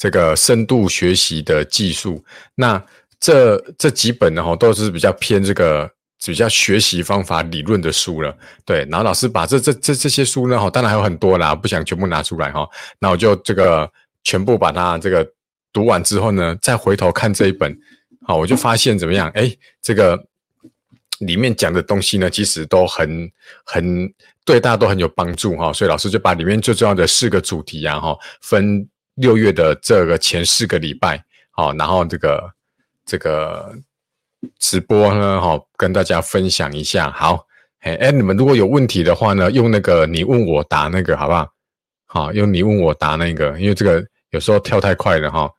这个深度学习的技术。那这这几本呢，哈，都是比较偏这个比较学习方法理论的书了。对，然后老师把这这这这些书呢，哈，当然还有很多啦，不想全部拿出来哈。那我就这个全部把它这个读完之后呢，再回头看这一本，好，我就发现怎么样？哎，这个。里面讲的东西呢，其实都很很对大家都很有帮助哈，所以老师就把里面最重要的四个主题啊哈，分六月的这个前四个礼拜好，然后这个这个直播呢哈，跟大家分享一下。好，哎哎，你们如果有问题的话呢，用那个你问我答那个好不好？好，用你问我答那个，因为这个有时候跳太快了哈。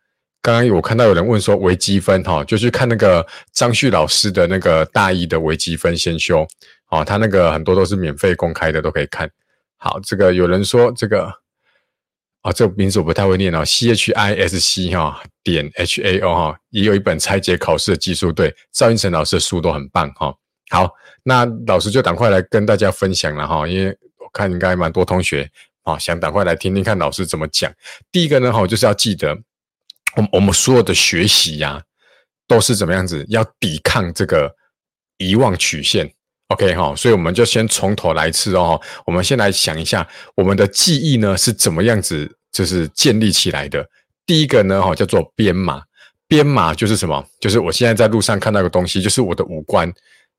刚刚我看到有人问说微积分哈，就去看那个张旭老师的那个大一的微积分先修，哦，他那个很多都是免费公开的，都可以看。好，这个有人说这个，啊，这个名字我不太会念哦，C H I S C 哈点 H A O 哈，也有一本拆解考试的技术，对，赵英成老师的书都很棒哈。好，那老师就赶快来跟大家分享了哈，因为我看应该蛮多同学啊，想赶快来听听看老师怎么讲。第一个呢哈，就是要记得。我们我们所有的学习呀，都是怎么样子？要抵抗这个遗忘曲线，OK 哈？所以我们就先从头来一次哦。我们先来想一下，我们的记忆呢是怎么样子，就是建立起来的。第一个呢，哈，叫做编码。编码就是什么？就是我现在在路上看到一个东西，就是我的五官。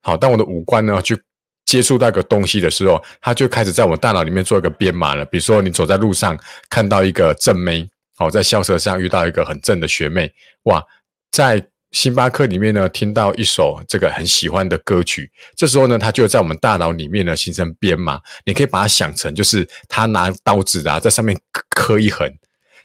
好，当我的五官呢去接触到一个东西的时候，它就开始在我大脑里面做一个编码了。比如说，你走在路上看到一个正妹。好，在校车上遇到一个很正的学妹，哇，在星巴克里面呢，听到一首这个很喜欢的歌曲，这时候呢，它就在我们大脑里面呢形成编码。你可以把它想成，就是他拿刀子啊，在上面刻一横，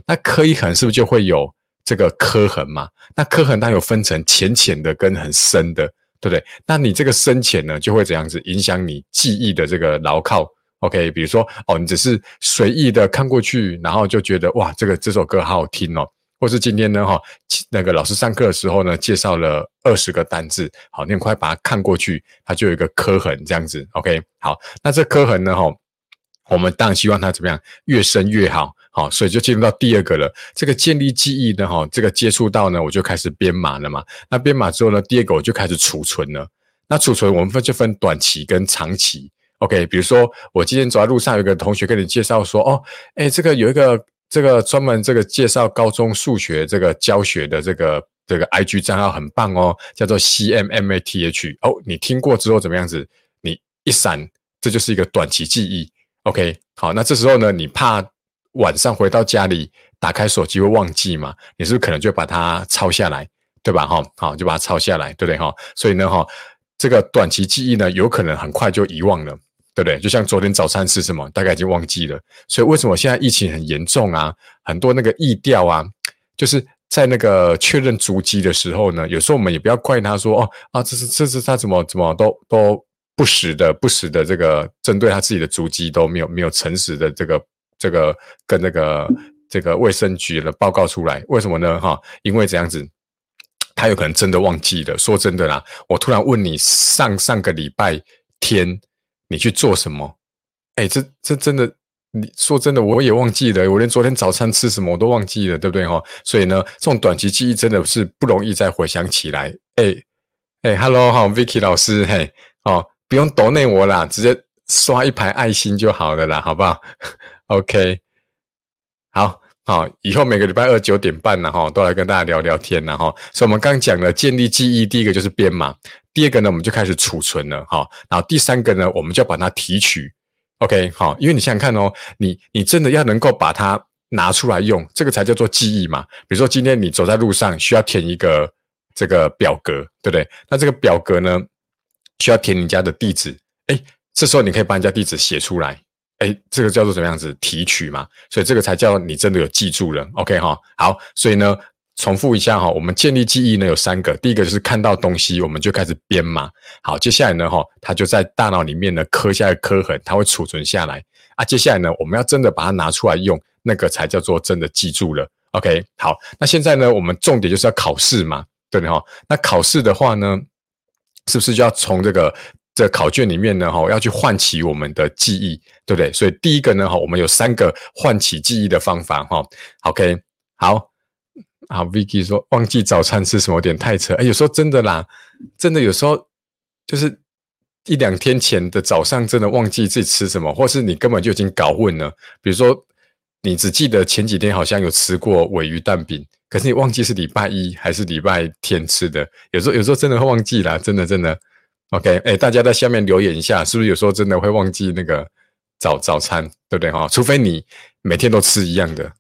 那刻一横是不是就会有这个刻痕嘛？那刻痕它有分成浅浅的跟很深的，对不对？那你这个深浅呢，就会怎样子影响你记忆的这个牢靠？OK，比如说哦，你只是随意的看过去，然后就觉得哇，这个这首歌好好听哦，或是今天呢哈，那个老师上课的时候呢，介绍了二十个单字，好，你很快把它看过去，它就有一个刻痕这样子。OK，好，那这刻痕呢哈，我们当然希望它怎么样越深越好，好，所以就进入到第二个了。这个建立记忆呢哈，这个接触到呢，我就开始编码了嘛。那编码之后呢，第二个我就开始储存了。那储存我们分就分短期跟长期。OK，比如说我今天走在路上，有个同学跟你介绍说，哦，哎，这个有一个这个专门这个介绍高中数学这个教学的这个这个 IG 账号很棒哦，叫做 CMMATH。哦，你听过之后怎么样子？你一闪，这就是一个短期记忆。OK，好，那这时候呢，你怕晚上回到家里打开手机会忘记嘛？你是不是可能就把它抄下来，对吧？哈，好，就把它抄下来，对不对？哈，所以呢，哈，这个短期记忆呢，有可能很快就遗忘了。对不对？就像昨天早餐吃什么，大概已经忘记了。所以为什么现在疫情很严重啊？很多那个疫调啊，就是在那个确认足迹的时候呢，有时候我们也不要怪他说哦啊，这是这是他怎么怎么都都不实的不实的这个针对他自己的足迹都没有没有诚实的这个这个跟那个这个卫生局的报告出来，为什么呢？哈，因为这样子，他有可能真的忘记了。说真的啦，我突然问你上上个礼拜天。你去做什么？哎，这这真的，你说真的，我也忘记了，我连昨天早餐吃什么我都忘记了，对不对哈？所以呢，这种短期记忆真的是不容易再回想起来。哎哎，Hello 哈，Vicky 老师，嘿，哦，不用抖内我啦，直接刷一排爱心就好了啦，好不好？OK，好好，以后每个礼拜二九点半呢，哈，都来跟大家聊聊天呢，哈。所以我们刚讲了建立记忆，第一个就是编码。第二个呢，我们就开始储存了，哈，然后第三个呢，我们就要把它提取，OK，好，因为你想想看哦，你你真的要能够把它拿出来用，这个才叫做记忆嘛。比如说今天你走在路上，需要填一个这个表格，对不对？那这个表格呢，需要填你家的地址，哎，这时候你可以把人家地址写出来，哎，这个叫做什么样子提取嘛？所以这个才叫你真的有记住了，OK 哈，好，所以呢。重复一下哈，我们建立记忆呢有三个，第一个就是看到东西我们就开始编码，好，接下来呢哈，它就在大脑里面呢刻下刻痕，它会储存下来啊，接下来呢我们要真的把它拿出来用，那个才叫做真的记住了。OK，好，那现在呢我们重点就是要考试嘛，对不对哈？那考试的话呢，是不是就要从这个这考卷里面呢哈，要去唤起我们的记忆，对不对？所以第一个呢哈，我们有三个唤起记忆的方法哈。OK，好。啊，Vicky 说忘记早餐吃什么有点太扯。哎，有时候真的啦，真的有时候就是一两天前的早上，真的忘记自己吃什么，或是你根本就已经搞混了。比如说，你只记得前几天好像有吃过尾鱼蛋饼，可是你忘记是礼拜一还是礼拜天吃的。有时候有时候真的会忘记啦，真的真的。OK，哎，大家在下面留言一下，是不是有时候真的会忘记那个早早餐，对不对哈？除非你每天都吃一样的。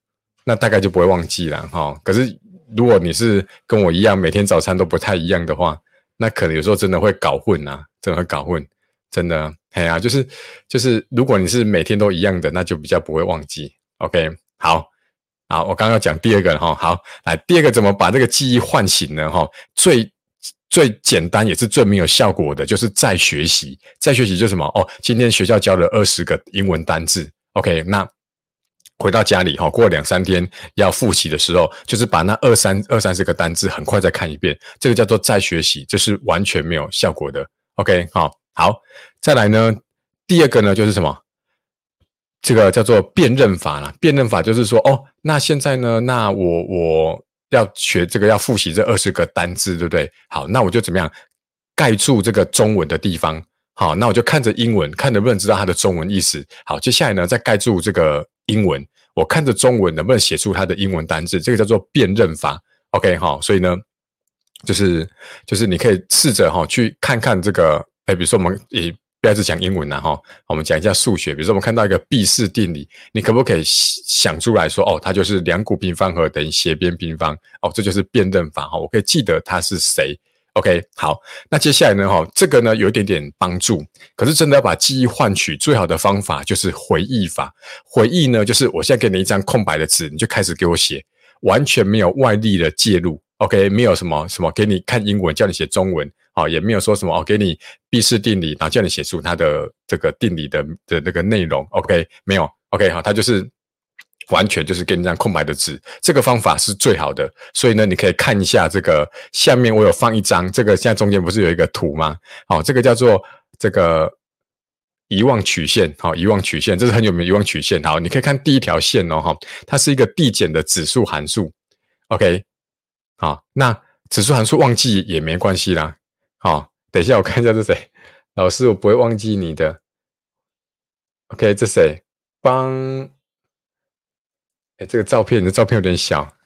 那大概就不会忘记了哈。可是如果你是跟我一样，每天早餐都不太一样的话，那可能有时候真的会搞混呐，真的会搞混，真的。哎呀，就是就是，如果你是每天都一样的，那就比较不会忘记。OK，好，好，我刚刚讲第二个哈，好，来第二个怎么把这个记忆唤醒呢？哈，最最简单也是最没有效果的，就是再学习，再学习就是什么哦？今天学校教了二十个英文单字，OK，那。回到家里哈，过两三天要复习的时候，就是把那二三二三十个单字很快再看一遍，这个叫做再学习，这是完全没有效果的。OK，好，好，再来呢，第二个呢就是什么？这个叫做辨认法啦。辨认法就是说，哦，那现在呢，那我我要学这个要复习这二十个单字，对不对？好，那我就怎么样盖住这个中文的地方？好，那我就看着英文，看能不能知道它的中文意思。好，接下来呢，再盖住这个。英文，我看着中文能不能写出它的英文单字，这个叫做辨认法。OK 哈，所以呢，就是就是你可以试着哈去看看这个，哎，比如说我们以不要只讲英文了哈，我们讲一下数学。比如说我们看到一个毕氏定理，你可不可以想出来说，哦，它就是两股平方和等于斜边平方，哦，这就是辨认法哈，我可以记得它是谁。OK，好，那接下来呢？哈，这个呢有一点点帮助，可是真的要把记忆换取最好的方法就是回忆法。回忆呢，就是我现在给你一张空白的纸，你就开始给我写，完全没有外力的介入。OK，没有什么什么给你看英文叫你写中文，好，也没有说什么哦给你毕氏定理，然后叫你写出它的这个定理的的那个内容。OK，没有。OK，好，它就是。完全就是给你张空白的纸，这个方法是最好的。所以呢，你可以看一下这个下面，我有放一张。这个现在中间不是有一个图吗？好，这个叫做这个遗忘曲线。好，遗忘曲线，这是很有名遗忘曲线。好，你可以看第一条线哦。哈，它是一个递减的指数函数。OK，好，那指数函数忘记也没关系啦。好，等一下我看一下是谁。老师，我不会忘记你的。OK，这谁？帮。哎，这个照片，你的照片有点小。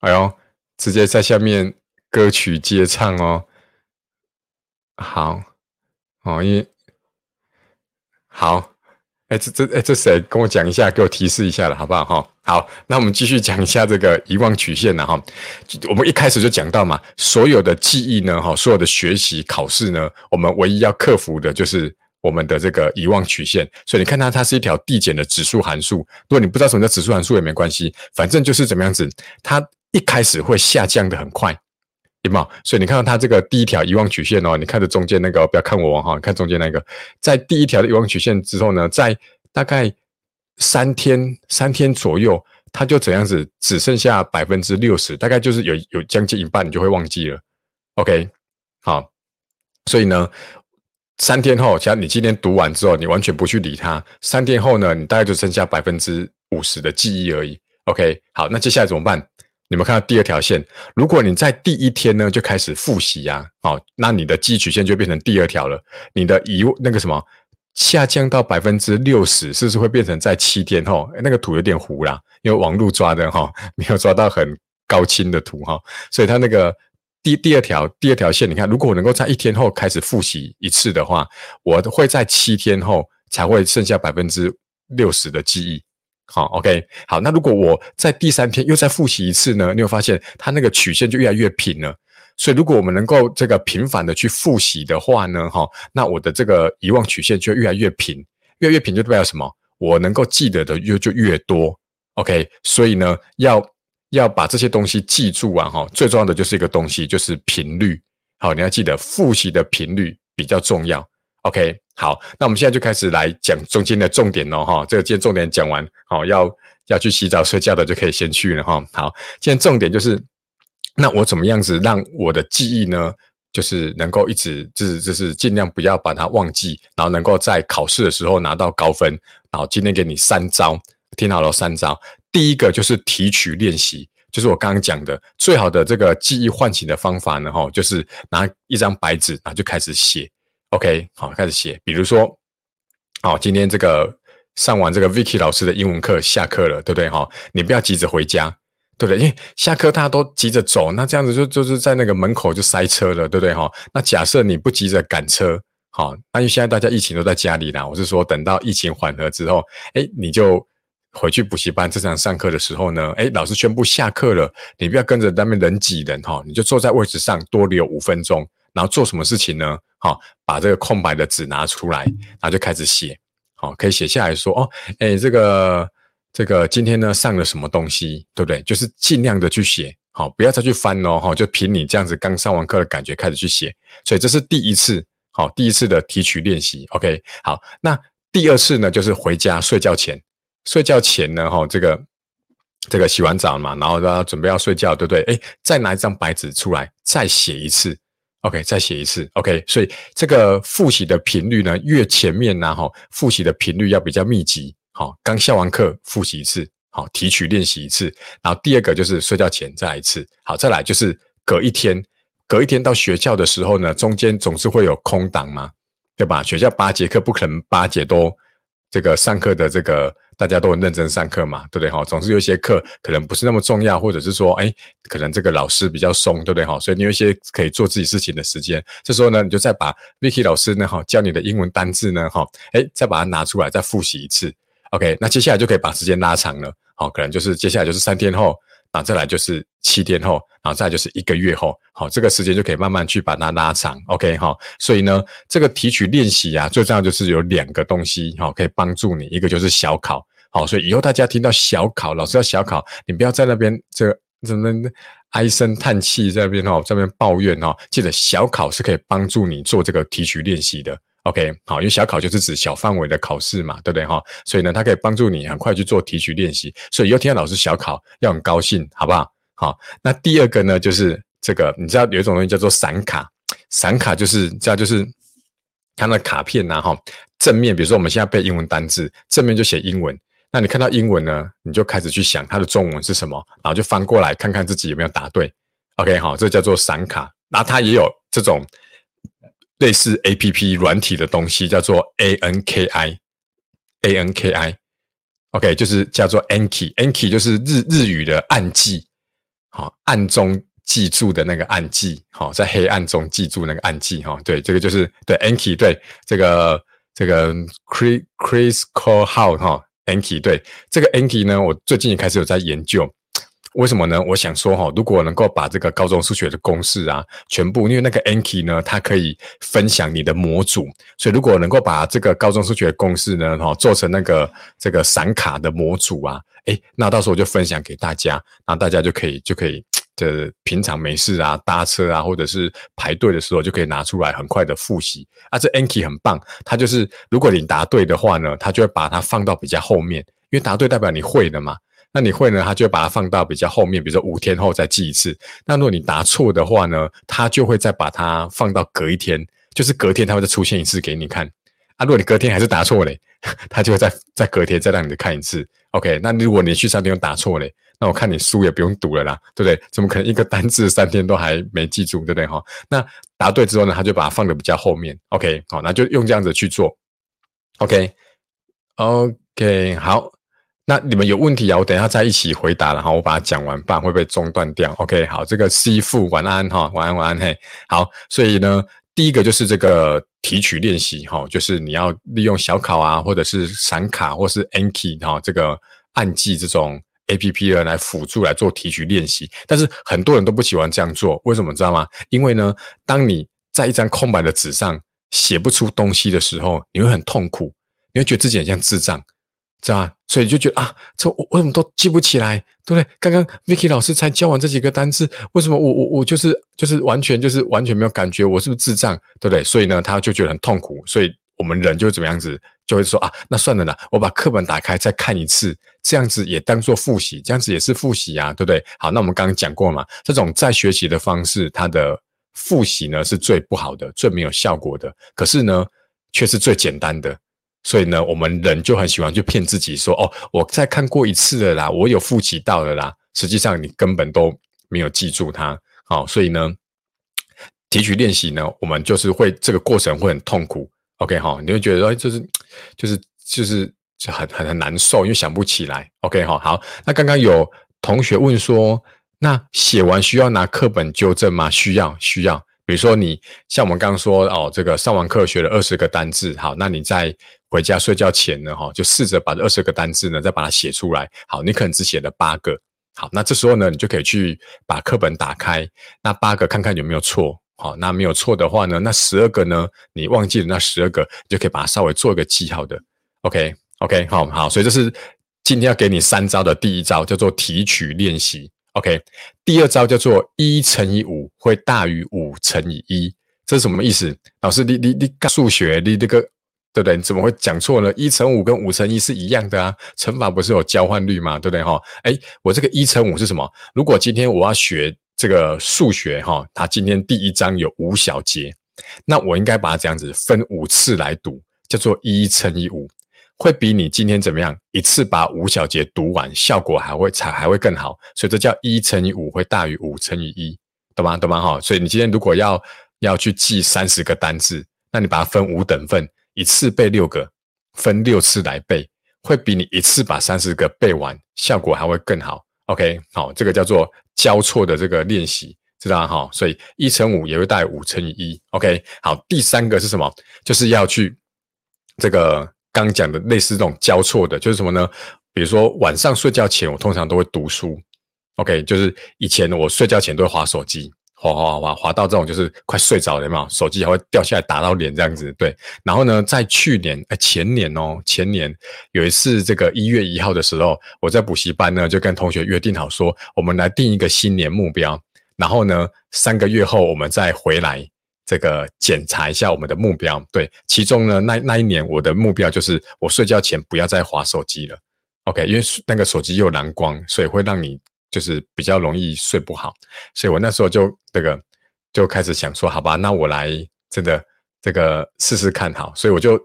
哎呦，直接在下面歌曲接唱哦。好，哦，因好，哎，这这哎，这谁跟我讲一下，给我提示一下了，好不好？哈，好，那我们继续讲一下这个遗忘曲线了哈。我们一开始就讲到嘛，所有的记忆呢，哈，所有的学习考试呢，我们唯一要克服的就是。我们的这个遗忘曲线，所以你看它，它是一条递减的指数函数。如果你不知道什么叫指数函数也没关系，反正就是怎么样子，它一开始会下降的很快，对吗？所以你看到它这个第一条遗忘曲线哦，你看着中间那个，不要看我哈，看中间那个，在第一条的遗忘曲线之后呢，在大概三天三天左右，它就怎样子只剩下百分之六十，大概就是有有将近一半你就会忘记了。OK，好，所以呢。三天后，假如你今天读完之后，你完全不去理它，三天后呢，你大概就剩下百分之五十的记忆而已。OK，好，那接下来怎么办？你们看到第二条线，如果你在第一天呢就开始复习呀，哦，那你的记忆曲线就变成第二条了。你的遗那个什么下降到百分之六十，是不是会变成在七天后？那个图有点糊啦，因为网络抓的哈，没有抓到很高清的图哈，所以它那个。第第二条第二条线，你看，如果我能够在一天后开始复习一次的话，我会在七天后才会剩下百分之六十的记忆。好，OK，好，那如果我在第三天又再复习一次呢？你会发现它那个曲线就越来越平了。所以，如果我们能够这个频繁的去复习的话呢，哈，那我的这个遗忘曲线就越来越平，越来越平就代表什么？我能够记得的越就越多。OK，所以呢，要。要把这些东西记住啊，哈，最重要的就是一个东西，就是频率。好，你要记得复习的频率比较重要。OK，好，那我们现在就开始来讲中间的重点喽，哈，这个今天重点讲完，好，要要去洗澡睡觉的就可以先去了，哈。好，今天重点就是，那我怎么样子让我的记忆呢，就是能够一直就是就是尽量不要把它忘记，然后能够在考试的时候拿到高分。然后今天给你三招，听好了，三招。第一个就是提取练习，就是我刚刚讲的，最好的这个记忆唤醒的方法呢，哈，就是拿一张白纸，然后就开始写。OK，好，开始写。比如说，好，今天这个上完这个 Vicky 老师的英文课，下课了，对不对？哈，你不要急着回家，对不对？因为下课大家都急着走，那这样子就就是在那个门口就塞车了，对不对？哈，那假设你不急着赶车，好，那因为现在大家疫情都在家里啦，我是说等到疫情缓和之后，哎，你就。回去补习班正常上课的时候呢，哎，老师宣布下课了，你不要跟着那边人挤人哈，你就坐在位置上多留五分钟，然后做什么事情呢？好，把这个空白的纸拿出来，然后就开始写，好，可以写下来说哦，哎，这个这个今天呢上了什么东西，对不对？就是尽量的去写，好，不要再去翻哦，哈，就凭你这样子刚上完课的感觉开始去写，所以这是第一次，好，第一次的提取练习，OK，好，那第二次呢，就是回家睡觉前。睡觉前呢，哈，这个这个洗完澡嘛，然后要准备要睡觉，对不对？哎，再拿一张白纸出来，再写一次，OK，再写一次，OK。所以这个复习的频率呢，越前面呢，哈，复习的频率要比较密集。好，刚下完课复习一次，好，提取练习一次。然后第二个就是睡觉前再来一次。好，再来就是隔一天，隔一天到学校的时候呢，中间总是会有空档嘛，对吧？学校八节课不可能八节都这个上课的这个。大家都很认真上课嘛，对不对哈？总是有一些课可能不是那么重要，或者是说，哎，可能这个老师比较松，对不对哈？所以你有一些可以做自己事情的时间，这时候呢，你就再把 Vicky 老师呢哈教你的英文单字呢哈，哎，再把它拿出来再复习一次，OK，那接下来就可以把时间拉长了，好，可能就是接下来就是三天后。然后再来就是七天后，然后再就是一个月后，好，这个时间就可以慢慢去把它拉长，OK 哈。所以呢，这个提取练习啊，最重要就是有两个东西，哈，可以帮助你，一个就是小考，好，所以以后大家听到小考，老师要小考，你不要在那边这怎么唉声叹气在那边哦，在那边抱怨哦，记得小考是可以帮助你做这个提取练习的。OK，好，因为小考就是指小范围的考试嘛，对不对哈？所以呢，它可以帮助你很快去做提取练习。所以以后听到老师小考要很高兴，好不好？好，那第二个呢，就是这个，你知道有一种东西叫做散卡，散卡就是这样，就是它的卡片呐，哈，正面，比如说我们现在背英文单字，正面就写英文，那你看到英文呢，你就开始去想它的中文是什么，然后就翻过来看看自己有没有答对。OK，好，这叫做闪卡，那它也有这种。类似 A P P 软体的东西叫做 A N K I，A N K I，OK，就是叫做 Anki，Anki 就是日日语的暗记，好，暗中记住的那个暗记，好，在黑暗中记住那个暗记，哈，对，这个就是对 Anki，对，这个这个 Chris Chris Cole 号哈，Anki，对，这个 Anki 呢，我最近也开始有在研究。为什么呢？我想说哈，如果能够把这个高中数学的公式啊，全部因为那个 Anki 呢，它可以分享你的模组，所以如果能够把这个高中数学公式呢，哈，做成那个这个闪卡的模组啊，诶，那到时候我就分享给大家，那大家就可以就可以，的平常没事啊，搭车啊，或者是排队的时候就可以拿出来很快的复习啊。这 Anki 很棒，它就是如果你答对的话呢，它就会把它放到比较后面，因为答对代表你会的嘛。那你会呢？他就会把它放到比较后面，比如说五天后再记一次。那如果你答错的话呢，他就会再把它放到隔一天，就是隔天他会再出现一次给你看。啊，如果你隔天还是答错嘞，他就会再再隔天再让你看一次。OK，那如果你去三天答错嘞，那我看你书也不用读了啦，对不对？怎么可能一个单字三天都还没记住，对不对哈？那答对之后呢，他就把它放的比较后面。OK，好，那就用这样子去做。OK，OK，好。那你们有问题啊？我等一下再一起回答了哈。我把它讲完，不然会被中断掉。OK，好，这个 C 父晚安哈，晚安晚安嘿。好，所以呢，第一个就是这个提取练习哈，就是你要利用小考啊，或者是闪卡，或是 Anki 哈，这个暗记这种 APP 呢来辅助来做提取练习。但是很多人都不喜欢这样做，为什么知道吗？因为呢，当你在一张空白的纸上写不出东西的时候，你会很痛苦，你会觉得自己很像智障。知道吧？所以就觉得啊，这我为什么都记不起来，对不对？刚刚 Vicky 老师才教完这几个单词，为什么我我我就是就是完全就是完全没有感觉，我是不是智障，对不对？所以呢，他就觉得很痛苦。所以我们人就怎么样子，就会说啊，那算了啦，我把课本打开再看一次，这样子也当做复习，这样子也是复习啊，对不对？好，那我们刚刚讲过嘛，这种再学习的方式，它的复习呢是最不好的，最没有效果的，可是呢，却是最简单的。所以呢，我们人就很喜欢去骗自己说：“哦，我再看过一次了啦，我有复习到了啦。”实际上你根本都没有记住它。好，所以呢，提取练习呢，我们就是会这个过程会很痛苦。OK 哈，你会觉得说就是就是就是就很很很难受，因为想不起来。OK 哈，好，那刚刚有同学问说，那写完需要拿课本纠正吗？需要，需要。比如说你像我们刚刚说哦，这个上完课学了二十个单字，好，那你在回家睡觉前呢，哈，就试着把这二十个单字呢再把它写出来。好，你可能只写了八个，好，那这时候呢，你就可以去把课本打开，那八个看看有没有错。好，那没有错的话呢，那十二个呢，你忘记了那十二个，你就可以把它稍微做一个记号的。OK OK，好好，所以这是今天要给你三招的第一招，叫做提取练习。OK，第二招叫做一乘以五会大于五乘以一，这是什么意思？老师，你你你数学，你这个对不对？你怎么会讲错呢？一乘五跟五乘一是一样的啊，乘法不是有交换率吗？对不对哈？哎，我这个一乘五是什么？如果今天我要学这个数学哈，它今天第一章有五小节，那我应该把它这样子分五次来读，叫做一乘以五。会比你今天怎么样一次把五小节读完，效果还会才还会更好，所以这叫一乘以五会大于五乘以一，懂吗？懂吗？哈，所以你今天如果要要去记三十个单字，那你把它分五等份，一次背六个，分六次来背，会比你一次把三十个背完，效果还会更好。OK，好，这个叫做交错的这个练习，知道哈？所以一乘五也会大于五乘以一。OK，好，第三个是什么？就是要去这个。刚讲的类似这种交错的，就是什么呢？比如说晚上睡觉前，我通常都会读书。OK，就是以前我睡觉前都会划手机，划划划划到这种就是快睡着了嘛，手机还会掉下来打到脸这样子。对，然后呢，在去年哎前年哦，前年有一次这个一月一号的时候，我在补习班呢就跟同学约定好说，我们来定一个新年目标，然后呢三个月后我们再回来。这个检查一下我们的目标，对，其中呢，那那一年我的目标就是我睡觉前不要再划手机了，OK，因为那个手机有蓝光，所以会让你就是比较容易睡不好，所以我那时候就这个就开始想说，好吧，那我来真的这个试试看好，所以我就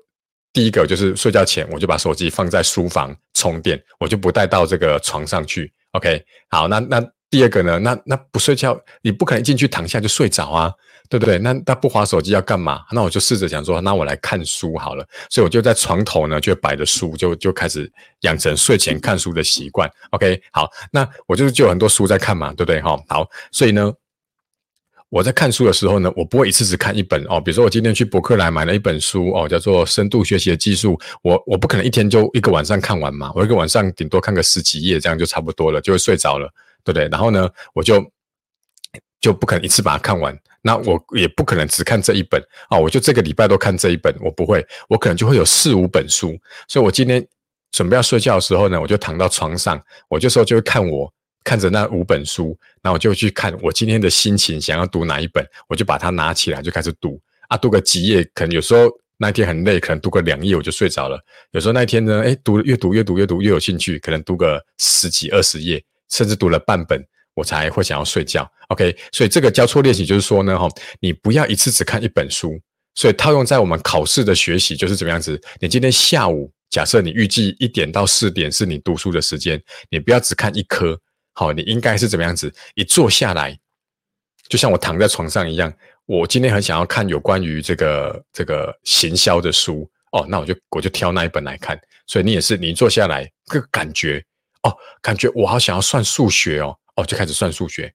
第一个就是睡觉前我就把手机放在书房充电，我就不带到这个床上去，OK，好，那那第二个呢，那那不睡觉，你不可能进去躺下就睡着啊。对不对？那那不划手机要干嘛？那我就试着想说，那我来看书好了。所以我就在床头呢，就摆着书，就就开始养成睡前看书的习惯。OK，好，那我就是就有很多书在看嘛，对不对？哈，好，所以呢，我在看书的时候呢，我不会一次只看一本哦。比如说我今天去博客来买了一本书哦，叫做《深度学习的技术》，我我不可能一天就一个晚上看完嘛，我一个晚上顶多看个十几页，这样就差不多了，就会睡着了，对不对？然后呢，我就就不可能一次把它看完。那我也不可能只看这一本啊！我就这个礼拜都看这一本，我不会，我可能就会有四五本书。所以我今天准备要睡觉的时候呢，我就躺到床上，我这时候就会看我看着那五本书，然后我就去看我今天的心情想要读哪一本，我就把它拿起来就开始读啊，读个几页，可能有时候那天很累，可能读个两页我就睡着了。有时候那天呢，哎，读越读越读越读越有兴趣，可能读个十几二十页，甚至读了半本。我才会想要睡觉，OK？所以这个交错练习就是说呢，哈，你不要一次只看一本书。所以套用在我们考试的学习就是怎么样子？你今天下午假设你预计一点到四点是你读书的时间，你不要只看一科，好，你应该是怎么样子？一坐下来，就像我躺在床上一样，我今天很想要看有关于这个这个行销的书，哦，那我就我就挑那一本来看。所以你也是，你坐下来个感觉，哦，感觉我好想要算数学哦。哦，就开始算数学，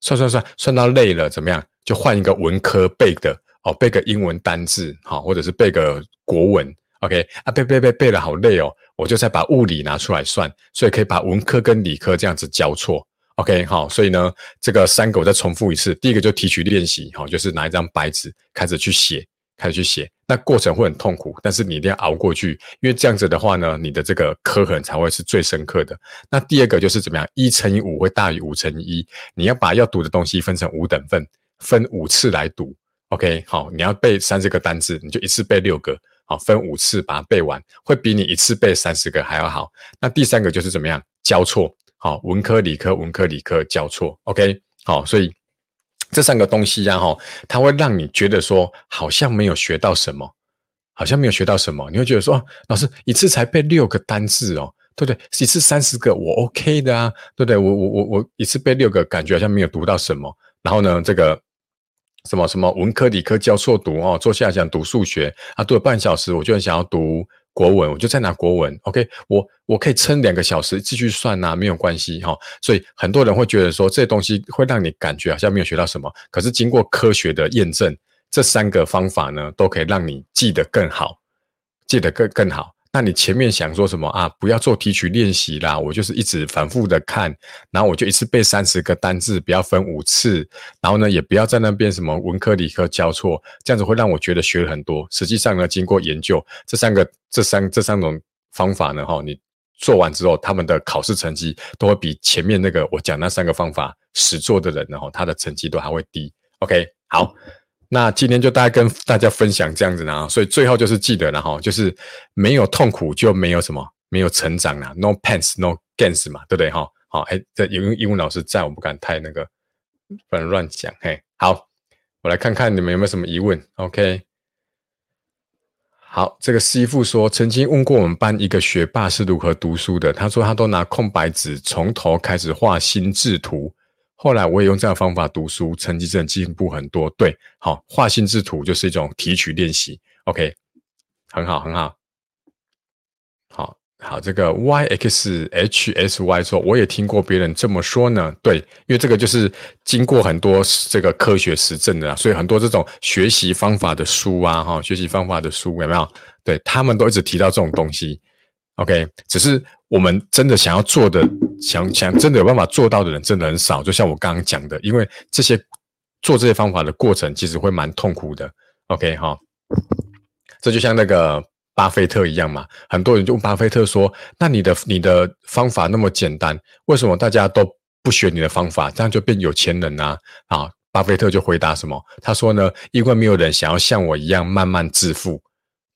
算算算，算到累了，怎么样？就换一个文科背的，哦，背个英文单字，好，或者是背个国文，OK，啊，背背背背了好累哦，我就再把物理拿出来算，所以可以把文科跟理科这样子交错，OK，好，所以呢，这个三个我再重复一次，第一个就提取练习，好，就是拿一张白纸开始去写。开始去写，那过程会很痛苦，但是你一定要熬过去，因为这样子的话呢，你的这个刻痕才会是最深刻的。那第二个就是怎么样，一乘以五会大于五乘以一，你要把要读的东西分成五等份，分五次来读。OK，好，你要背三十个单字，你就一次背六个，好，分五次把它背完，会比你一次背三十个还要好。那第三个就是怎么样，交错，好，文科理科文科理科交错。OK，好，所以。这三个东西呀，哈，它会让你觉得说好像没有学到什么，好像没有学到什么。你会觉得说，老师一次才背六个单字哦，对不对？一次三十个我 OK 的啊，对不对？我我我我一次背六个，感觉好像没有读到什么。然后呢，这个什么什么文科理科交错读哦，坐下来想读数学啊，读了半小时，我就很想要读国文，我就再拿国文。OK，我我可以撑两个小时继续算呐，没有关系哈。所以很多人会觉得说，这东西会让你感觉好像没有学到什么，可是经过科学的验证，这三个方法呢，都可以让你记得更好。记得更更好。那你前面想说什么啊？不要做提取练习啦，我就是一直反复的看，然后我就一次背三十个单字，不要分五次，然后呢，也不要在那边什么文科理科交错，这样子会让我觉得学了很多。实际上呢，经过研究，这三个这三这三种方法呢，哈，你做完之后，他们的考试成绩都会比前面那个我讲那三个方法实做的人，然后他的成绩都还会低。OK，好。那今天就大概跟大家分享这样子呢，所以最后就是记得了哈，就是没有痛苦就没有什么，没有成长啦，no pains no gains 嘛，对不对哈？好，哎，这因为英文老师在，我不敢太那个，不能乱讲。嘿，好，我来看看你们有没有什么疑问。OK，好，这个师傅说曾经问过我们班一个学霸是如何读书的，他说他都拿空白纸从头开始画心智图。后来我也用这样方法读书，成绩真的进步很多。对，好画心智图就是一种提取练习。OK，很好，很好，好好这个 YXHSY 说，我也听过别人这么说呢。对，因为这个就是经过很多这个科学实证的，所以很多这种学习方法的书啊，哈，学习方法的书有没有？对他们都一直提到这种东西。OK，只是我们真的想要做的。想想真的有办法做到的人真的很少，就像我刚刚讲的，因为这些做这些方法的过程其实会蛮痛苦的。OK 哈，这就像那个巴菲特一样嘛，很多人就问巴菲特说：“那你的你的方法那么简单，为什么大家都不学你的方法，这样就变有钱人呢？”啊，巴菲特就回答什么？他说呢：“因为没有人想要像我一样慢慢致富，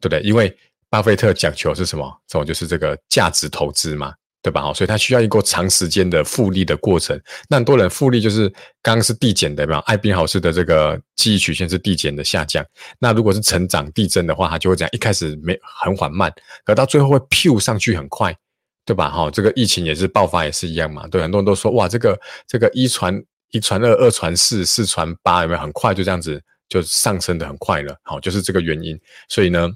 对不对？因为巴菲特讲求是什么？这种就是这个价值投资嘛。”对吧？所以它需要一个长时间的复利的过程。那很多人复利就是刚刚是递减的，有没有？艾宾豪斯的这个记忆曲线是递减的下降。那如果是成长递增的话，它就会这样，一开始没很缓慢，可到最后会 P 上去很快，对吧？哈，这个疫情也是爆发也是一样嘛。对，很多人都说哇，这个这个一传一传二，二传四，四传八，有没有？很快就这样子就上升的很快了。好，就是这个原因。所以呢。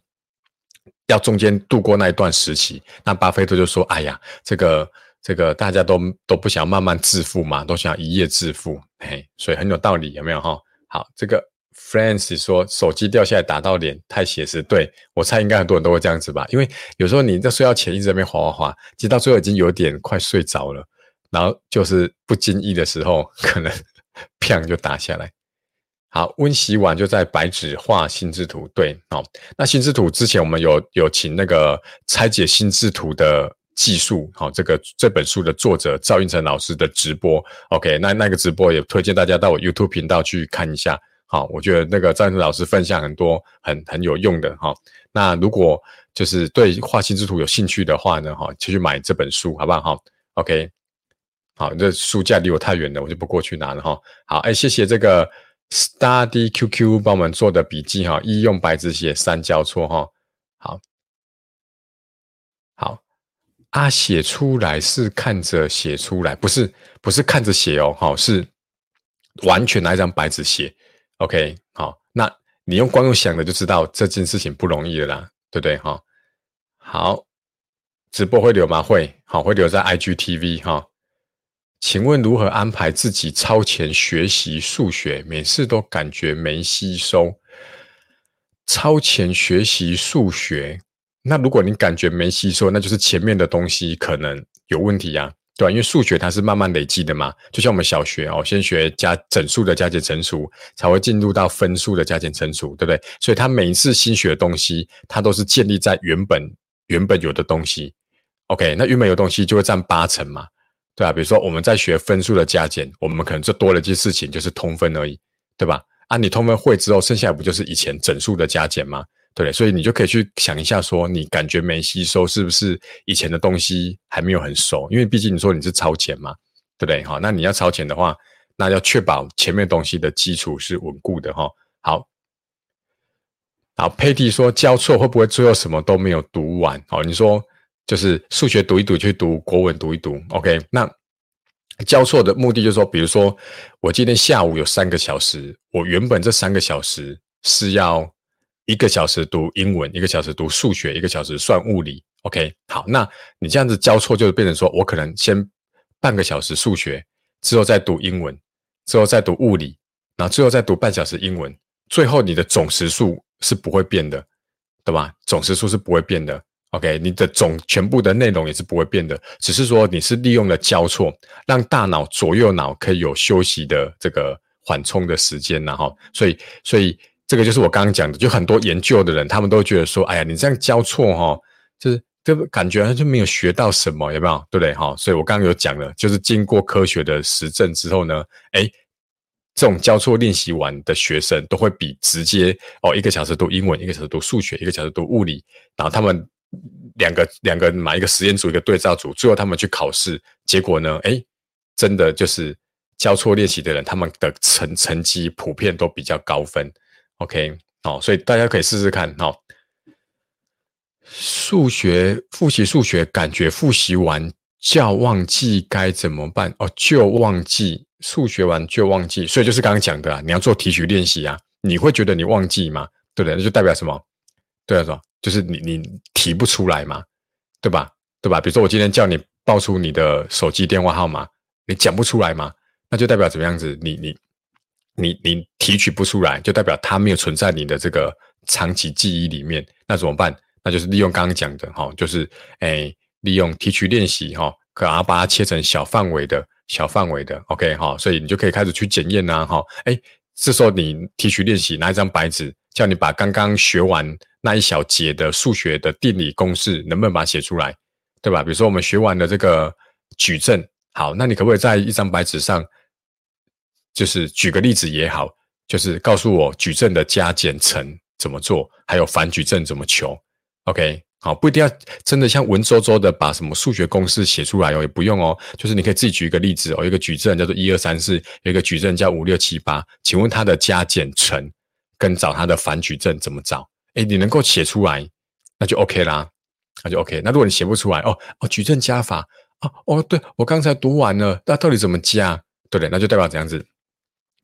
要中间度过那一段时期，那巴菲特就说：“哎呀，这个这个大家都都不想慢慢致富嘛，都想一夜致富，嘿，所以很有道理，有没有哈？好，这个 Francis 说手机掉下来打到脸太写实，对我猜应该很多人都会这样子吧，因为有时候你在睡觉前一直在那边滑滑滑，其实到最后已经有点快睡着了，然后就是不经意的时候，可能 砰就打下来。”好，温习完就在白纸画心智图。对，好，那心智图之前我们有有请那个拆解心智图的技术，好，这个这本书的作者赵运成老师的直播。OK，那那个直播也推荐大家到我 YouTube 频道去看一下。好，我觉得那个赵运成老师分享很多很很有用的哈。那如果就是对画心智图有兴趣的话呢，哈，就去买这本书，好不好？哈，OK，好，这书架离我太远了，我就不过去拿了哈。好，哎，谢谢这个。Study QQ 帮我们做的笔记哈，一用白纸写，三交错哈。好，好，啊，写出来是看着写出来，不是不是看着写哦，好是完全拿一张白纸写。OK，好，那你用光用想的就知道这件事情不容易了啦，对不对哈？好，直播会留吗？会，好会留在 IGTV 哈。请问如何安排自己超前学习数学？每次都感觉没吸收。超前学习数学，那如果你感觉没吸收，那就是前面的东西可能有问题呀，对吧？因为数学它是慢慢累积的嘛，就像我们小学哦，先学加整数的加减乘除，才会进入到分数的加减乘除，对不对？所以它每一次新学的东西，它都是建立在原本原本有的东西。OK，那原本有东西就会占八成嘛。对啊，比如说我们在学分数的加减，我们可能就多了一件事情，就是通分而已，对吧？啊，你通分会之后，剩下不就是以前整数的加减吗？对？所以你就可以去想一下，说你感觉没吸收，是不是以前的东西还没有很熟？因为毕竟你说你是超前嘛，对不对？好，那你要超前的话，那要确保前面东西的基础是稳固的哈。好，好，佩蒂说交错会不会最后什么都没有读完？哦，你说。就是数学读一读去读国文读一读，OK？那交错的目的就是说，比如说我今天下午有三个小时，我原本这三个小时是要一个小时读英文，一个小时读数学，一个小时算物理，OK？好，那你这样子交错就是变成说我可能先半个小时数学，之后再读英文，之后再读物理，然后最后再读半小时英文，最后你的总时数是不会变的，对吧？总时数是不会变的。OK，你的总全部的内容也是不会变的，只是说你是利用了交错，让大脑左右脑可以有休息的这个缓冲的时间，然后，所以，所以这个就是我刚刚讲的，就很多研究的人，他们都觉得说，哎呀，你这样交错哈，就是这感觉就没有学到什么，有没有？对不对？哈，所以我刚刚有讲了，就是经过科学的实证之后呢，哎，这种交错练习完的学生，都会比直接哦一个小时读英文，一个小时读数学，一个小时读物理，然后他们。两个两个买一个实验组一个对照组，最后他们去考试，结果呢？哎，真的就是交错练习的人，他们的成成绩普遍都比较高分。OK，好，所以大家可以试试看。好，数学复习数学，感觉复习完就忘记该怎么办？哦，就忘记数学完就忘记，所以就是刚刚讲的啊，你要做提取练习啊，你会觉得你忘记吗？对不对？那就代表什么？对啊，说。就是你你提不出来嘛，对吧？对吧？比如说我今天叫你报出你的手机电话号码，你讲不出来嘛，那就代表怎么样子？你你你你提取不出来，就代表它没有存在你的这个长期记忆里面。那怎么办？那就是利用刚刚讲的哈，就是诶，利用提取练习哈，可然后把它切成小范围的小范围的，OK 哈，所以你就可以开始去检验呐哈。哎，这时候你提取练习拿一张白纸，叫你把刚刚学完。那一小节的数学的定理公式能不能把它写出来，对吧？比如说我们学完了这个矩阵，好，那你可不可以在一张白纸上，就是举个例子也好，就是告诉我矩阵的加减乘怎么做，还有反矩阵怎么求？OK，好，不一定要真的像文绉绉的把什么数学公式写出来哦，也不用哦，就是你可以自己举一个例子哦，一个矩阵叫做一二三四，有一个矩阵叫五六七八，请问它的加减乘跟找它的反矩阵怎么找？哎，你能够写出来，那就 OK 啦，那就 OK。那如果你写不出来，哦哦，矩阵加法啊，哦，对我刚才读完了，那到底怎么加？对不对？那就代表怎样子？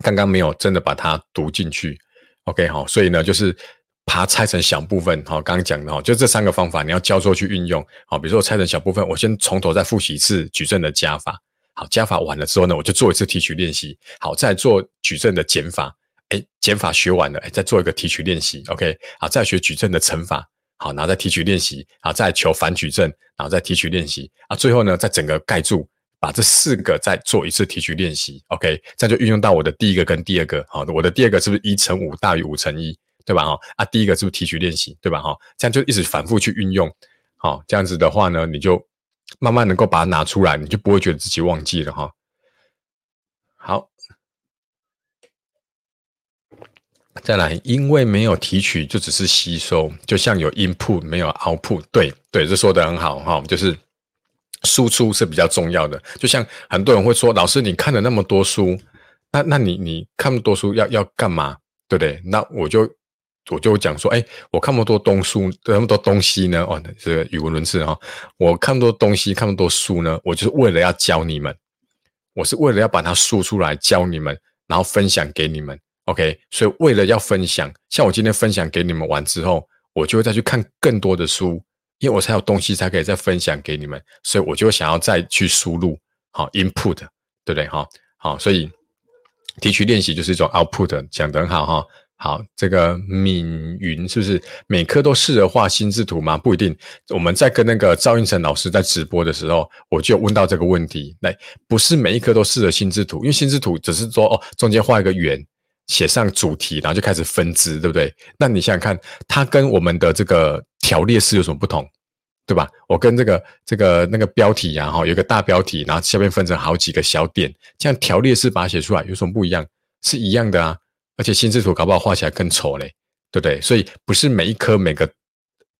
刚刚没有真的把它读进去，OK 好。所以呢，就是把它拆成小部分，好，刚刚讲的哈，就这三个方法，你要交错去运用。好，比如说我拆成小部分，我先从头再复习一次矩阵的加法。好，加法完了之后呢，我就做一次提取练习。好，再做矩阵的减法。哎，减法学完了，哎，再做一个提取练习，OK，好，再学矩阵的乘法，好，然后再提取练习，好，再求反矩阵，然后再提取练习，啊，最后呢，再整个盖住，把这四个再做一次提取练习，OK，这样就运用到我的第一个跟第二个，好，我的第二个是不是一乘五大于五乘一，对吧？哈，啊，第一个是不是提取练习，对吧？哈，这样就一直反复去运用，好，这样子的话呢，你就慢慢能够把它拿出来，你就不会觉得自己忘记了，哈，好。再来，因为没有提取，就只是吸收，就像有 input 没有 output。对对，这说的很好哈，就是输出是比较重要的。就像很多人会说，老师你看了那么多书，那那你你看那么多书要要干嘛？对不对？那我就我就讲说，哎，我看那么多东书，那么多东西呢？哦，这个语无伦次啊！我看多东西，看那么多书呢，我就是为了要教你们，我是为了要把它输出来教你们，然后分享给你们。OK，所以为了要分享，像我今天分享给你们完之后，我就会再去看更多的书，因为我才有东西才可以再分享给你们，所以我就想要再去输入，好 input，对不对？哈，好，所以提取练习就是一种 output，讲得很好哈。好，这个敏云是不是每科都试着画心智图吗？不一定。我们在跟那个赵应成老师在直播的时候，我就问到这个问题，来，不是每一科都试着心智图，因为心智图只是说哦，中间画一个圆。写上主题，然后就开始分支，对不对？那你想想看，它跟我们的这个条列式有什么不同，对吧？我跟这个这个那个标题呀，哈，有个大标题，然后下面分成好几个小点，这样条列式把它写出来有什么不一样？是一样的啊，而且心智图搞不好画起来更丑嘞，对不对？所以不是每一颗每个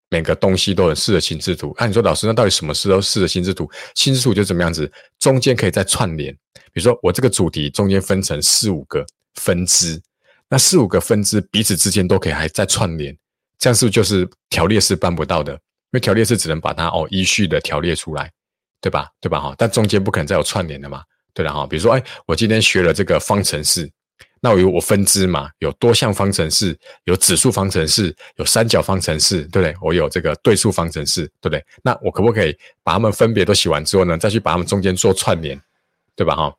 每个东西都很适合心智图。那你说老师，那到底什么时候适合心智图？心智图就怎么样子？中间可以再串联，比如说我这个主题中间分成四五个。分支，那四五个分支彼此之间都可以还在串联，这样是不是就是条列式办不到的？因为条列式只能把它哦依序的条列出来，对吧？对吧？哈，但中间不可能再有串联的嘛，对了哈。比如说，哎，我今天学了这个方程式，那我有我分支嘛，有多项方程式，有指数方程式，有三角方程式，对不对？我有这个对数方程式，对不对？那我可不可以把它们分别都写完之后呢，再去把它们中间做串联，对吧？哈。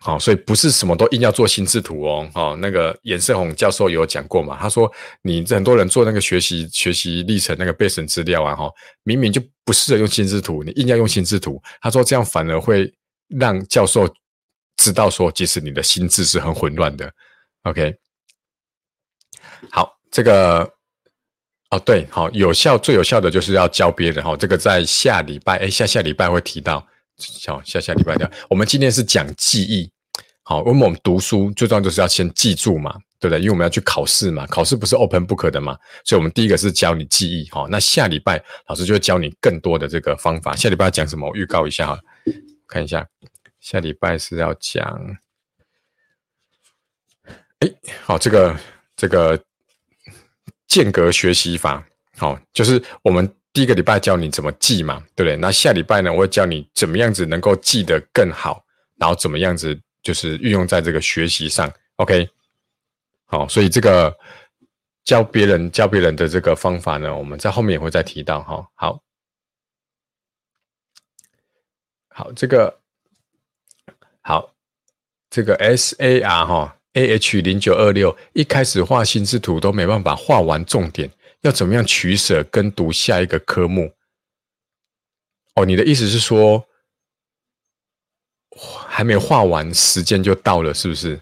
好，所以不是什么都硬要做心智图哦。哦，那个严胜宏教授有讲过嘛？他说，你很多人做那个学习学习历程那个备审资料啊，哈，明明就不适合用心智图，你硬要用心智图，他说这样反而会让教授知道说，即使你的心智是很混乱的。OK，好，这个哦对，好，有效最有效的就是要教别人哈。这个在下礼拜哎下下礼拜会提到。好，下下礼拜的，我们今天是讲记忆。好，因为我们读书最重要就是要先记住嘛，对不对？因为我们要去考试嘛，考试不是 open book 的嘛，所以我们第一个是教你记忆。好，那下礼拜老师就会教你更多的这个方法。下礼拜要讲什么？我预告一下哈，看一下，下礼拜是要讲，哎，好，这个这个间隔学习法，好，就是我们。第一个礼拜教你怎么记嘛，对不对？那下礼拜呢，我会教你怎么样子能够记得更好，然后怎么样子就是运用在这个学习上。OK，好，所以这个教别人教别人的这个方法呢，我们在后面也会再提到哈。好，好，这个好，这个 SAR 哈 AH 零九二六一开始画心智图都没办法画完重点。要怎么样取舍跟读下一个科目？哦，你的意思是说，还没画完，时间就到了，是不是？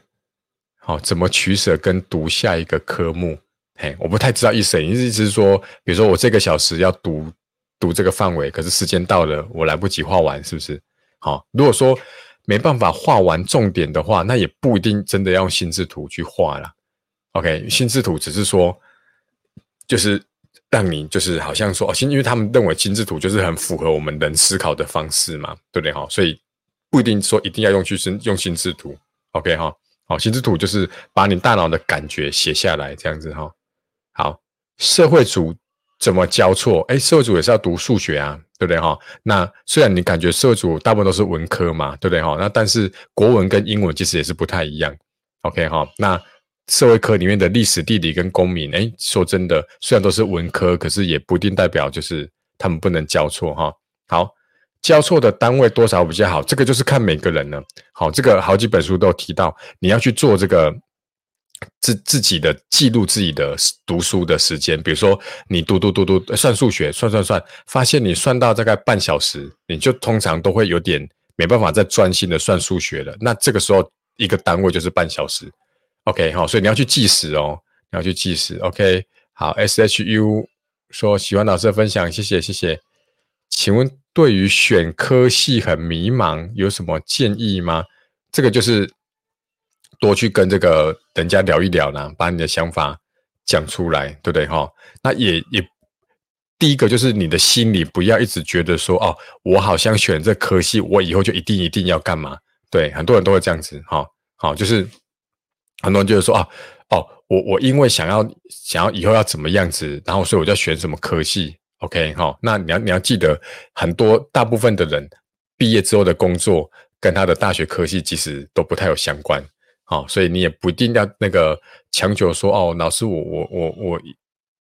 好，怎么取舍跟读下一个科目？嘿，我不太知道意思。你意思是说，比如说我这个小时要读读这个范围，可是时间到了，我来不及画完，是不是？好，如果说没办法画完重点的话，那也不一定真的要用心智图去画了。OK，心智图只是说。就是让你就是好像说哦，心，因为他们认为心智图就是很符合我们人思考的方式嘛，对不对哈？所以不一定说一定要用去心用心智图，OK 哈？好，心智图就是把你大脑的感觉写下来这样子哈。好，社会组怎么交错？哎，社会组也是要读数学啊，对不对哈？那虽然你感觉社会组大部分都是文科嘛，对不对哈？那但是国文跟英文其实也是不太一样，OK 哈？那社会科里面的历史、地理跟公民，哎，说真的，虽然都是文科，可是也不一定代表就是他们不能交错哈。好，交错的单位多少比较好？这个就是看每个人了。好，这个好几本书都提到，你要去做这个自自己的记录自己的读书的时间。比如说，你读读读读算数学，算算算，发现你算到大概半小时，你就通常都会有点没办法再专心的算数学了。那这个时候一个单位就是半小时。OK，好，所以你要去计时哦，你要去计时。OK，好，SHU 说喜欢老师的分享，谢谢谢谢。请问对于选科系很迷茫，有什么建议吗？这个就是多去跟这个人家聊一聊呢，把你的想法讲出来，对不对哈？那也也第一个就是你的心里不要一直觉得说哦，我好像选这科系，我以后就一定一定要干嘛？对，很多人都会这样子哈。好，就是。很多人就是说啊，哦，我我因为想要想要以后要怎么样子，然后所以我就要选什么科系，OK 哈？那你要你要记得，很多大部分的人毕业之后的工作跟他的大学科系其实都不太有相关，好，所以你也不一定要那个强求说哦，老师我我我我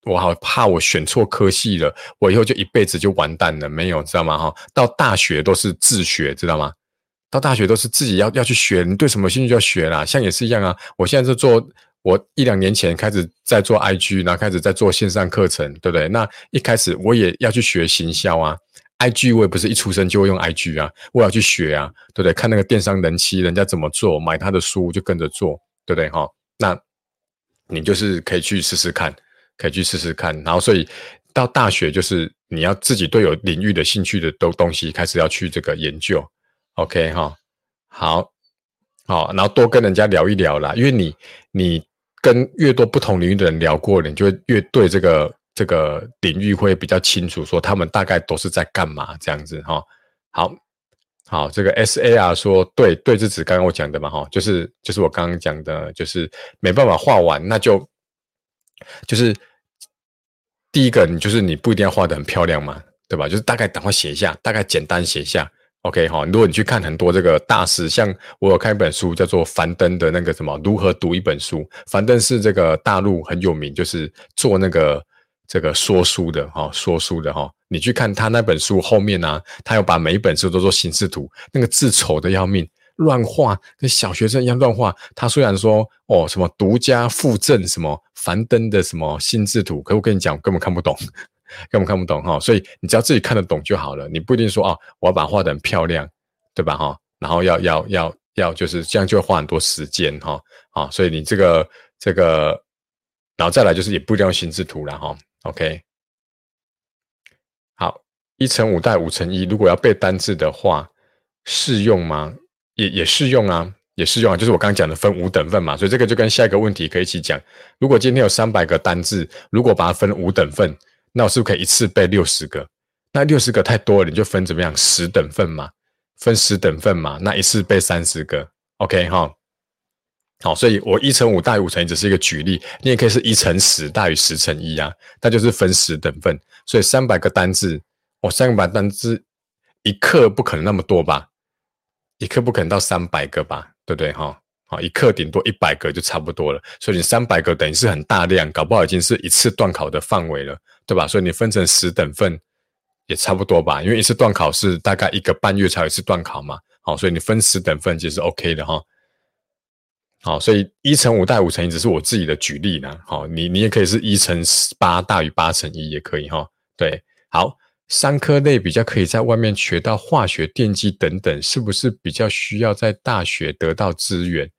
我好怕我选错科系了，我以后就一辈子就完蛋了，没有知道吗？哈，到大学都是自学，知道吗？到大学都是自己要要去学，你对什么兴趣就要学啦。像也是一样啊，我现在是做，我一两年前开始在做 IG，然后开始在做线上课程，对不对？那一开始我也要去学行销啊，IG 我也不是一出生就会用 IG 啊，我要去学啊，对不对？看那个电商人气，人家怎么做，买他的书就跟着做，对不对？哈，那你就是可以去试试看，可以去试试看。然后所以到大学就是你要自己对有领域的兴趣的都东西开始要去这个研究。OK 哈，好，好，然后多跟人家聊一聊啦，因为你你跟越多不同领域的人聊过，你就会越对这个这个领域会比较清楚，说他们大概都是在干嘛这样子哈。好，好，这个 SAR 说对对，是指刚刚我讲的嘛哈，就是就是我刚刚讲的，就是没办法画完，那就就是第一个，你就是你不一定要画的很漂亮嘛，对吧？就是大概赶快写一下，大概简单写一下，OK 哈。如果你去看很多这个大师，像我有看一本书叫做樊登的那个什么如何读一本书，樊登是这个大陆很有名，就是做那个这个说书的哈，说书的哈。你去看他那本书后面呢，他要把每一本书都做形式图，那个字丑的要命。乱画，跟小学生一样乱画。他虽然说哦什么独家附赠什么樊登的什么心智图，可我跟你讲根本看不懂，根本看不懂哈。所以你只要自己看得懂就好了，你不一定说哦我要把画的很漂亮，对吧哈？然后要要要要就是这样就会花很多时间哈啊。所以你这个这个，然后再来就是也不一定要心智图了哈。OK，好，一乘五带五乘一，如果要背单字的话，适用吗？也也适用啊，也适用啊，就是我刚刚讲的分五等份嘛，所以这个就跟下一个问题可以一起讲。如果今天有三百个单字，如果把它分五等份，那我是不是可以一次背六十个？那六十个太多了，你就分怎么样？十等份嘛，分十等份嘛，那一次背三十个，OK 哈。好，所以我一乘五大于五乘一只是一个举例，你也可以是一乘十大于十乘一啊，那就是分十等份。所以三百个单字，我三百单字一课不可能那么多吧？一课不可能到三百个吧，对不对哈？好，一克顶多一百个就差不多了。所以你三百个等于是很大量，搞不好已经是一次断考的范围了，对吧？所以你分成十等份也差不多吧，因为一次断考是大概一个半月才有一次断考嘛。好，所以你分十等份其实 OK 的哈。好，所以一乘五大于五乘一只是我自己的举例呢。好，你你也可以是一乘八大于八乘一也可以哈。对，好。三科类比较可以在外面学到化学、电机等等，是不是比较需要在大学得到资源？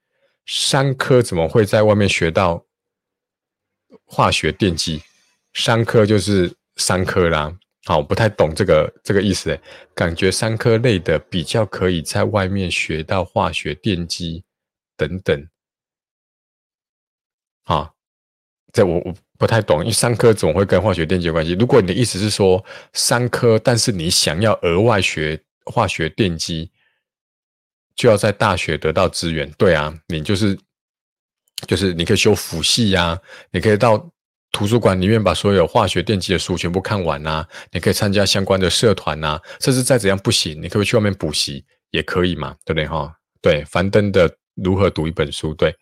三科怎么会在外面学到化学、电机？三科就是三科啦。好，不太懂这个这个意思，感觉三科类的比较可以在外面学到化学、电机等等。啊，这我我。不太懂，因为三科总会跟化学电机有关系。如果你的意思是说三科，但是你想要额外学化学电机，就要在大学得到资源。对啊，你就是就是你可以修辅系呀，你可以到图书馆里面把所有化学电机的书全部看完呐，你可以参加相关的社团呐，甚至再怎样不行，你可以去外面补习也可以嘛，对不对哈？对，樊登的如何读一本书，对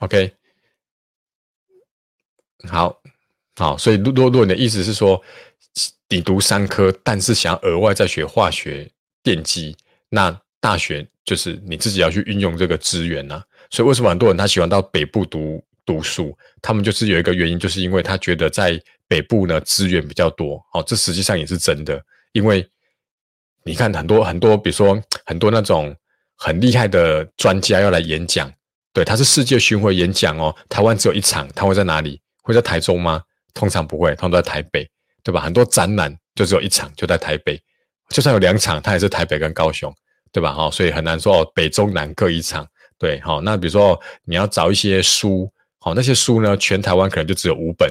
，OK。好，好，所以如如果你的意思是说，你读三科，但是想额外再学化学、电机，那大学就是你自己要去运用这个资源呐。所以为什么很多人他喜欢到北部读读书？他们就是有一个原因，就是因为他觉得在北部呢资源比较多。哦，这实际上也是真的，因为你看很多很多，比如说很多那种很厉害的专家要来演讲，对，他是世界巡回演讲哦，台湾只有一场，他会在哪里？会在台中吗？通常不会，通常都在台北，对吧？很多展览就只有一场，就在台北。就算有两场，它也是台北跟高雄，对吧？哈，所以很难说北中南各一场。对，好，那比如说你要找一些书，好，那些书呢，全台湾可能就只有五本，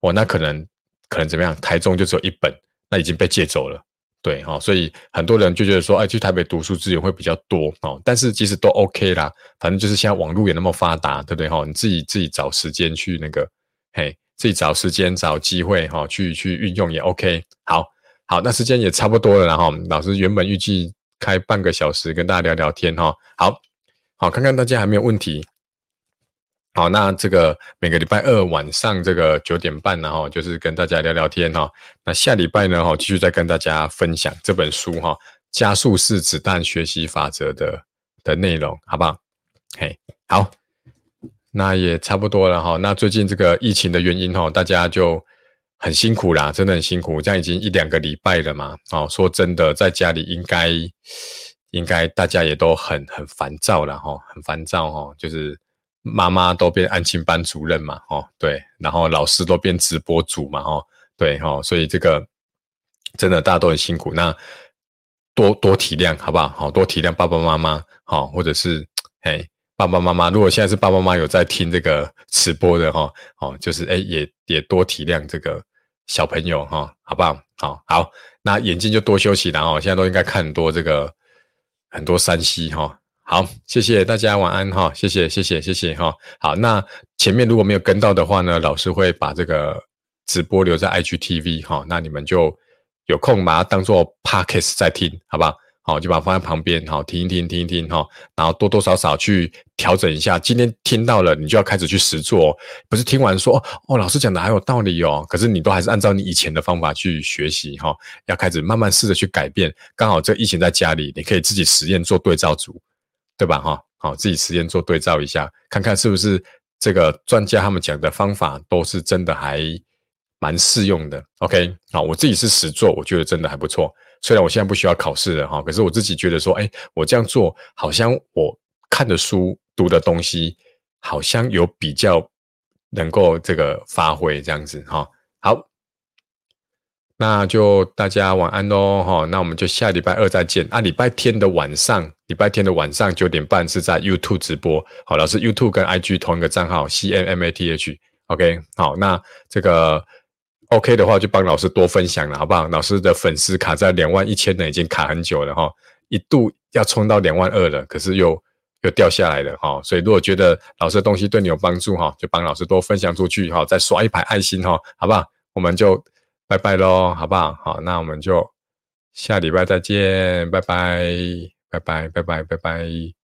哦，那可能可能怎么样？台中就只有一本，那已经被借走了。对，哈，所以很多人就觉得说，哎，去台北读书资源会比较多，哦，但是其实都 OK 啦，反正就是现在网络也那么发达，对不对？哈，你自己自己找时间去那个。嘿，自己找时间找机会哈，去去运用也 OK。好，好，那时间也差不多了，然后老师原本预计开半个小时跟大家聊聊天哈。好，好，看看大家还没有问题。好，那这个每个礼拜二晚上这个九点半，然后就是跟大家聊聊天哈。那下礼拜呢，哈，继续再跟大家分享这本书哈，《加速式子弹学习法则》的的内容，好不好？嘿，好。那也差不多了哈。那最近这个疫情的原因哈，大家就很辛苦啦，真的很辛苦。这样已经一两个礼拜了嘛。哦，说真的，在家里应该应该大家也都很很烦躁了哈，很烦躁哈。就是妈妈都变安亲班主任嘛，哦对，然后老师都变直播主嘛，哦对哈。所以这个真的大家都很辛苦。那多多体谅好不好？好多体谅爸爸妈妈，好或者是哎。爸爸妈妈，如果现在是爸爸妈妈有在听这个直播的哈，哦，就是哎，也也多体谅这个小朋友哈，好不好？好，好，那眼睛就多休息然后现在都应该看很多这个很多山西哈，好，谢谢大家，晚安哈，谢谢谢谢谢谢哈。好，那前面如果没有跟到的话呢，老师会把这个直播留在 IGTV 哈，那你们就有空把它当做 Podcast 在听，好不好？好，就把它放在旁边，好，听一听，听一听，哈，然后多多少少去调整一下。今天听到了，你就要开始去实做，不是听完说哦，老师讲的还有道理哦，可是你都还是按照你以前的方法去学习，哈，要开始慢慢试着去改变。刚好这疫情在家里，你可以自己实验做对照组，对吧？哈，好，自己实验做对照一下，看看是不是这个专家他们讲的方法都是真的还蛮适用的。OK，好，我自己是实做，我觉得真的还不错。虽然我现在不需要考试了哈，可是我自己觉得说，哎，我这样做好像我看的书、读的东西，好像有比较能够这个发挥这样子哈。好，那就大家晚安喽哈。那我们就下礼拜二再见啊。礼拜天的晚上，礼拜天的晚上九点半是在 YouTube 直播。好，老师 YouTube 跟 IG 同一个账号 C M M A T H。OK，好，那这个。OK 的话，就帮老师多分享了，好不好？老师的粉丝卡在两万一千人，已经卡很久了哈，一度要冲到两万二了，可是又又掉下来了哈。所以如果觉得老师的东西对你有帮助哈，就帮老师多分享出去哈，再刷一排爱心哈，好不好？我们就拜拜喽，好不好？好，那我们就下礼拜再见，拜拜，拜拜，拜拜，拜拜。